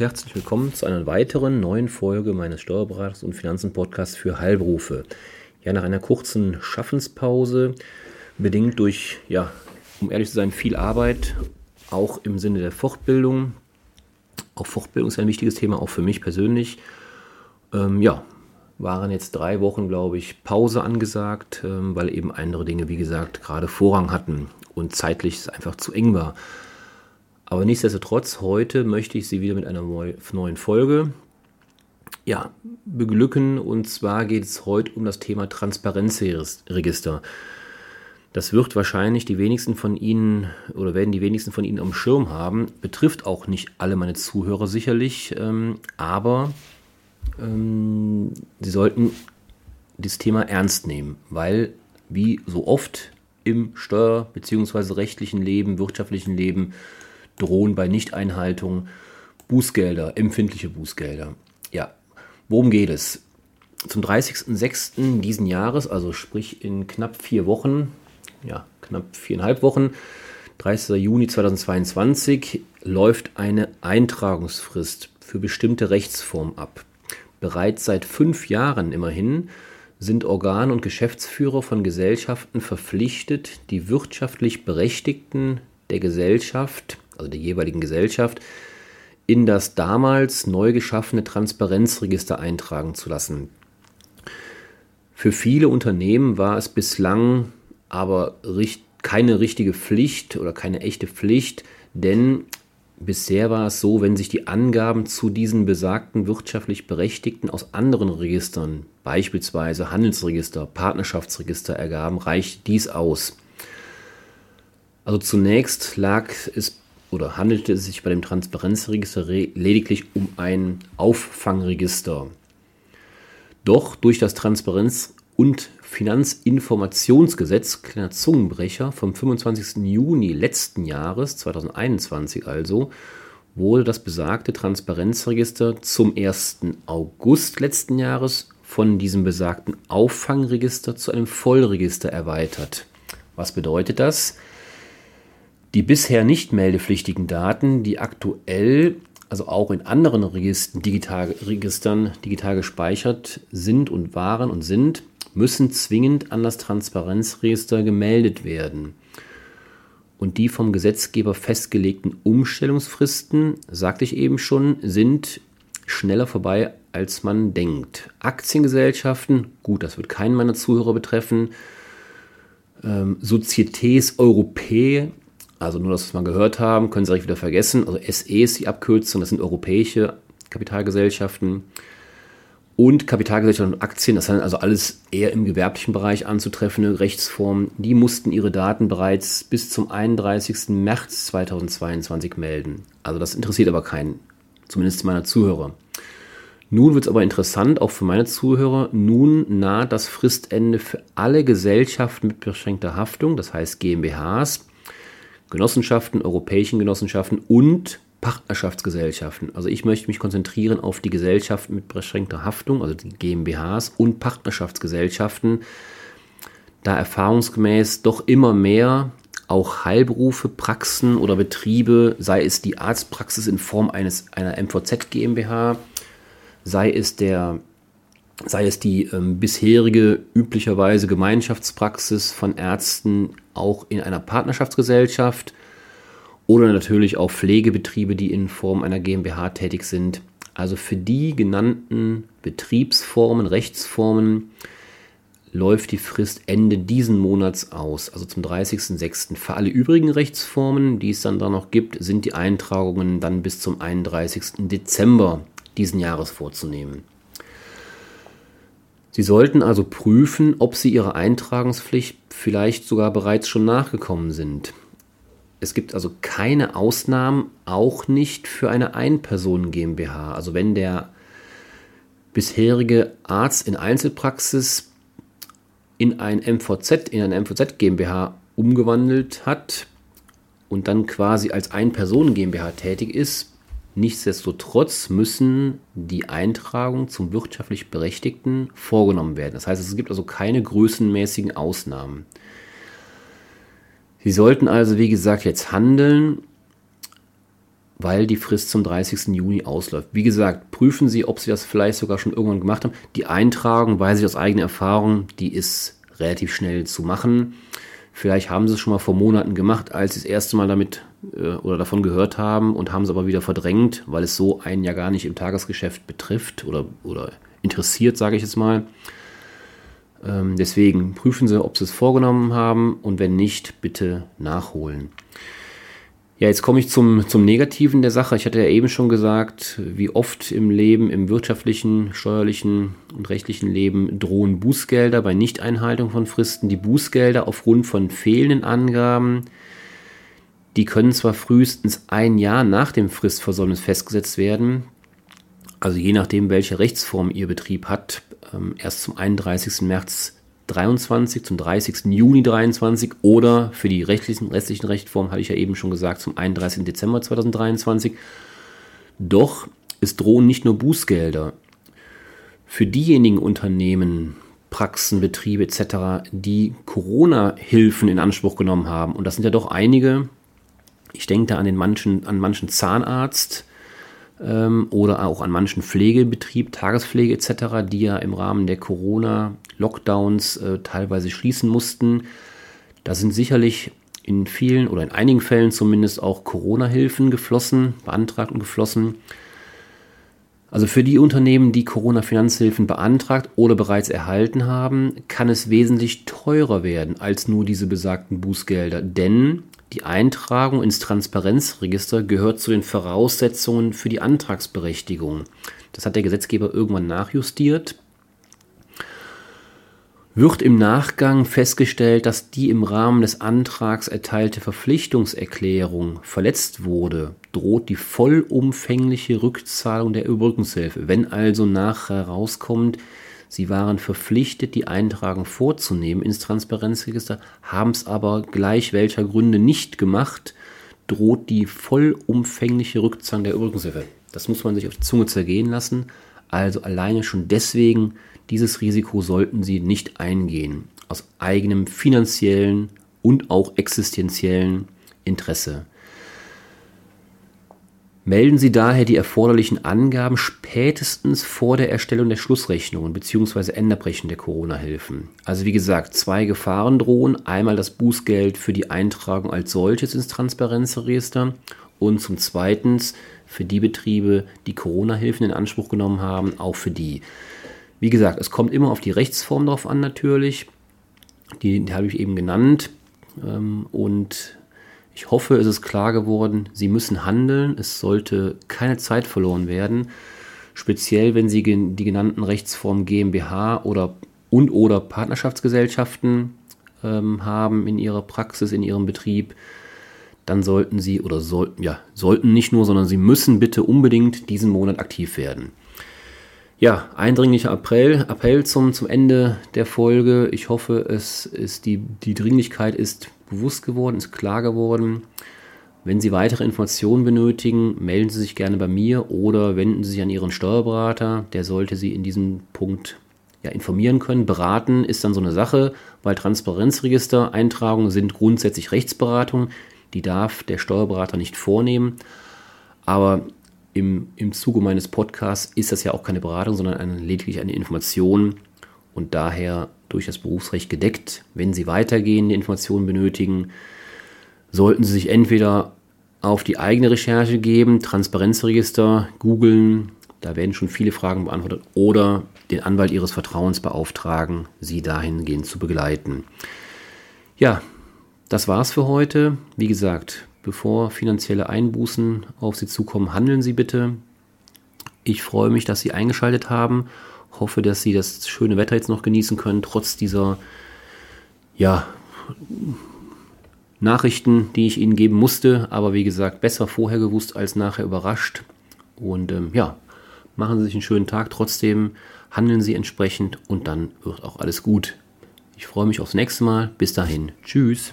Herzlich willkommen zu einer weiteren neuen Folge meines Steuerberaters und Finanzen-Podcasts für Heilberufe. Ja, nach einer kurzen Schaffenspause, bedingt durch, ja, um ehrlich zu sein, viel Arbeit, auch im Sinne der Fortbildung. Auch Fortbildung ist ein wichtiges Thema, auch für mich persönlich. Ähm, ja, waren jetzt drei Wochen, glaube ich, Pause angesagt, ähm, weil eben andere Dinge, wie gesagt, gerade Vorrang hatten und zeitlich es einfach zu eng war. Aber nichtsdestotrotz, heute möchte ich Sie wieder mit einer neuen Folge ja, beglücken. Und zwar geht es heute um das Thema Transparenzregister. Das wird wahrscheinlich die wenigsten von Ihnen oder werden die wenigsten von Ihnen am Schirm haben. Betrifft auch nicht alle meine Zuhörer sicherlich, ähm, aber ähm, Sie sollten das Thema ernst nehmen, weil wie so oft im steuer- bzw. rechtlichen Leben, wirtschaftlichen Leben drohen bei Nichteinhaltung Bußgelder, empfindliche Bußgelder. Ja, worum geht es? Zum 30.06. diesen Jahres, also sprich in knapp vier Wochen, ja, knapp viereinhalb Wochen, 30. Juni 2022, läuft eine Eintragungsfrist für bestimmte Rechtsformen ab. Bereits seit fünf Jahren immerhin sind Organ- und Geschäftsführer von Gesellschaften verpflichtet, die wirtschaftlich Berechtigten der Gesellschaft also der jeweiligen Gesellschaft, in das damals neu geschaffene Transparenzregister eintragen zu lassen. Für viele Unternehmen war es bislang aber keine richtige Pflicht oder keine echte Pflicht, denn bisher war es so, wenn sich die Angaben zu diesen besagten wirtschaftlich Berechtigten aus anderen Registern, beispielsweise Handelsregister, Partnerschaftsregister ergaben, reicht dies aus. Also zunächst lag es oder handelte es sich bei dem Transparenzregister lediglich um ein Auffangregister. Doch durch das Transparenz- und Finanzinformationsgesetz, kleiner Zungenbrecher, vom 25. Juni letzten Jahres, 2021 also, wurde das besagte Transparenzregister zum 1. August letzten Jahres von diesem besagten Auffangregister zu einem Vollregister erweitert. Was bedeutet das? Die bisher nicht meldepflichtigen Daten, die aktuell, also auch in anderen Registern digital, Registern digital gespeichert sind und waren und sind, müssen zwingend an das Transparenzregister gemeldet werden. Und die vom Gesetzgeber festgelegten Umstellungsfristen, sagte ich eben schon, sind schneller vorbei, als man denkt. Aktiengesellschaften, gut, das wird keinen meiner Zuhörer betreffen. Ähm, Societés Européennes also nur, dass wir es mal gehört haben, können Sie direkt wieder vergessen. Also SE ist die Abkürzung, das sind europäische Kapitalgesellschaften. Und Kapitalgesellschaften und Aktien, das sind also alles eher im gewerblichen Bereich anzutreffende Rechtsformen, die mussten ihre Daten bereits bis zum 31. März 2022 melden. Also das interessiert aber keinen, zumindest meiner Zuhörer. Nun wird es aber interessant, auch für meine Zuhörer. Nun naht das Fristende für alle Gesellschaften mit beschränkter Haftung, das heißt GmbHs, Genossenschaften, europäischen Genossenschaften und Partnerschaftsgesellschaften. Also ich möchte mich konzentrieren auf die Gesellschaften mit beschränkter Haftung, also die GmbHs und Partnerschaftsgesellschaften, da erfahrungsgemäß doch immer mehr auch Heilberufe, Praxen oder Betriebe, sei es die Arztpraxis in Form eines, einer MVZ GmbH, sei es der sei es die ähm, bisherige üblicherweise Gemeinschaftspraxis von Ärzten auch in einer Partnerschaftsgesellschaft oder natürlich auch Pflegebetriebe, die in Form einer GmbH tätig sind. Also für die genannten Betriebsformen, Rechtsformen läuft die Frist Ende diesen Monats aus, also zum 30.06. Für alle übrigen Rechtsformen, die es dann da noch gibt, sind die Eintragungen dann bis zum 31. Dezember diesen Jahres vorzunehmen. Sie sollten also prüfen, ob Sie Ihrer Eintragungspflicht vielleicht sogar bereits schon nachgekommen sind. Es gibt also keine Ausnahmen, auch nicht für eine Einpersonen GmbH. Also wenn der bisherige Arzt in Einzelpraxis in ein MVZ, in eine MVZ GmbH umgewandelt hat und dann quasi als Ein-Personen GmbH tätig ist, Nichtsdestotrotz müssen die Eintragungen zum wirtschaftlich Berechtigten vorgenommen werden. Das heißt, es gibt also keine größenmäßigen Ausnahmen. Sie sollten also, wie gesagt, jetzt handeln. weil die Frist zum 30. Juni ausläuft. Wie gesagt, prüfen Sie, ob Sie das vielleicht sogar schon irgendwann gemacht haben. Die Eintragung, weiß ich aus eigener Erfahrung, die ist relativ schnell zu machen. Vielleicht haben Sie es schon mal vor Monaten gemacht, als Sie das erste Mal damit äh, oder davon gehört haben und haben es aber wieder verdrängt, weil es so einen ja gar nicht im Tagesgeschäft betrifft oder, oder interessiert, sage ich jetzt mal. Ähm, deswegen prüfen Sie, ob Sie es vorgenommen haben und wenn nicht, bitte nachholen. Ja, jetzt komme ich zum, zum Negativen der Sache. Ich hatte ja eben schon gesagt, wie oft im Leben, im wirtschaftlichen, steuerlichen und rechtlichen Leben drohen Bußgelder bei Nichteinhaltung von Fristen. Die Bußgelder aufgrund von fehlenden Angaben, die können zwar frühestens ein Jahr nach dem Fristversäumnis festgesetzt werden, also je nachdem, welche Rechtsform Ihr Betrieb hat, ähm, erst zum 31. März 23 zum 30. Juni 23 oder für die rechtlichen, restlichen Rechtsformen, hatte ich ja eben schon gesagt, zum 31. Dezember 2023. Doch es drohen nicht nur Bußgelder. Für diejenigen Unternehmen, Praxen, Betriebe etc., die Corona-Hilfen in Anspruch genommen haben, und das sind ja doch einige, ich denke da an den manchen, an manchen Zahnarzt, ähm, oder auch an manchen Pflegebetrieb, Tagespflege etc., die ja im Rahmen der Corona-Lockdowns äh, teilweise schließen mussten. Da sind sicherlich in vielen oder in einigen Fällen zumindest auch Corona-Hilfen geflossen, beantragt und geflossen. Also für die Unternehmen, die Corona-Finanzhilfen beantragt oder bereits erhalten haben, kann es wesentlich teurer werden als nur diese besagten Bußgelder. Denn die Eintragung ins Transparenzregister gehört zu den Voraussetzungen für die Antragsberechtigung. Das hat der Gesetzgeber irgendwann nachjustiert. Wird im Nachgang festgestellt, dass die im Rahmen des Antrags erteilte Verpflichtungserklärung verletzt wurde, droht die vollumfängliche Rückzahlung der Überbrückungshilfe. Wenn also nachher herauskommt, Sie waren verpflichtet, die Eintragung vorzunehmen ins Transparenzregister, haben es aber gleich welcher Gründe nicht gemacht, droht die vollumfängliche Rückzahlung der Überbrückungshilfe. Das muss man sich auf die Zunge zergehen lassen. Also alleine schon deswegen, dieses Risiko sollten Sie nicht eingehen. Aus eigenem finanziellen und auch existenziellen Interesse. Melden Sie daher die erforderlichen Angaben spätestens vor der Erstellung der Schlussrechnungen bzw. Endabrechnung der Corona-Hilfen. Also wie gesagt, zwei Gefahren drohen. Einmal das Bußgeld für die Eintragung als solches ins Transparenzregister und zum Zweiten für die Betriebe, die Corona-Hilfen in Anspruch genommen haben, auch für die. Wie gesagt, es kommt immer auf die Rechtsform drauf an natürlich. Die, die habe ich eben genannt. Ähm, und ich hoffe, es ist klar geworden, Sie müssen handeln. Es sollte keine Zeit verloren werden. Speziell, wenn Sie die genannten Rechtsformen GmbH oder und oder Partnerschaftsgesellschaften ähm, haben in Ihrer Praxis, in Ihrem Betrieb, dann sollten Sie oder sollten, ja, sollten nicht nur, sondern Sie müssen bitte unbedingt diesen Monat aktiv werden. Ja, eindringlicher Appell, Appell zum, zum Ende der Folge. Ich hoffe, es ist die, die Dringlichkeit ist bewusst geworden, ist klar geworden. Wenn Sie weitere Informationen benötigen, melden Sie sich gerne bei mir oder wenden Sie sich an Ihren Steuerberater. Der sollte Sie in diesem Punkt ja, informieren können. Beraten ist dann so eine Sache, weil Transparenzregister-Eintragungen sind grundsätzlich Rechtsberatung. Die darf der Steuerberater nicht vornehmen. Aber im, im Zuge meines Podcasts ist das ja auch keine Beratung, sondern eine, lediglich eine Information und daher durch das Berufsrecht gedeckt. Wenn Sie weitergehende Informationen benötigen, sollten Sie sich entweder auf die eigene Recherche geben, Transparenzregister, googeln, da werden schon viele Fragen beantwortet, oder den Anwalt Ihres Vertrauens beauftragen, Sie dahingehend zu begleiten. Ja, das war's für heute. Wie gesagt, bevor finanzielle Einbußen auf Sie zukommen, handeln Sie bitte. Ich freue mich, dass Sie eingeschaltet haben. Hoffe, dass Sie das schöne Wetter jetzt noch genießen können, trotz dieser ja, Nachrichten, die ich Ihnen geben musste. Aber wie gesagt, besser vorher gewusst als nachher überrascht. Und ähm, ja, machen Sie sich einen schönen Tag. Trotzdem handeln Sie entsprechend und dann wird auch alles gut. Ich freue mich aufs nächste Mal. Bis dahin. Tschüss.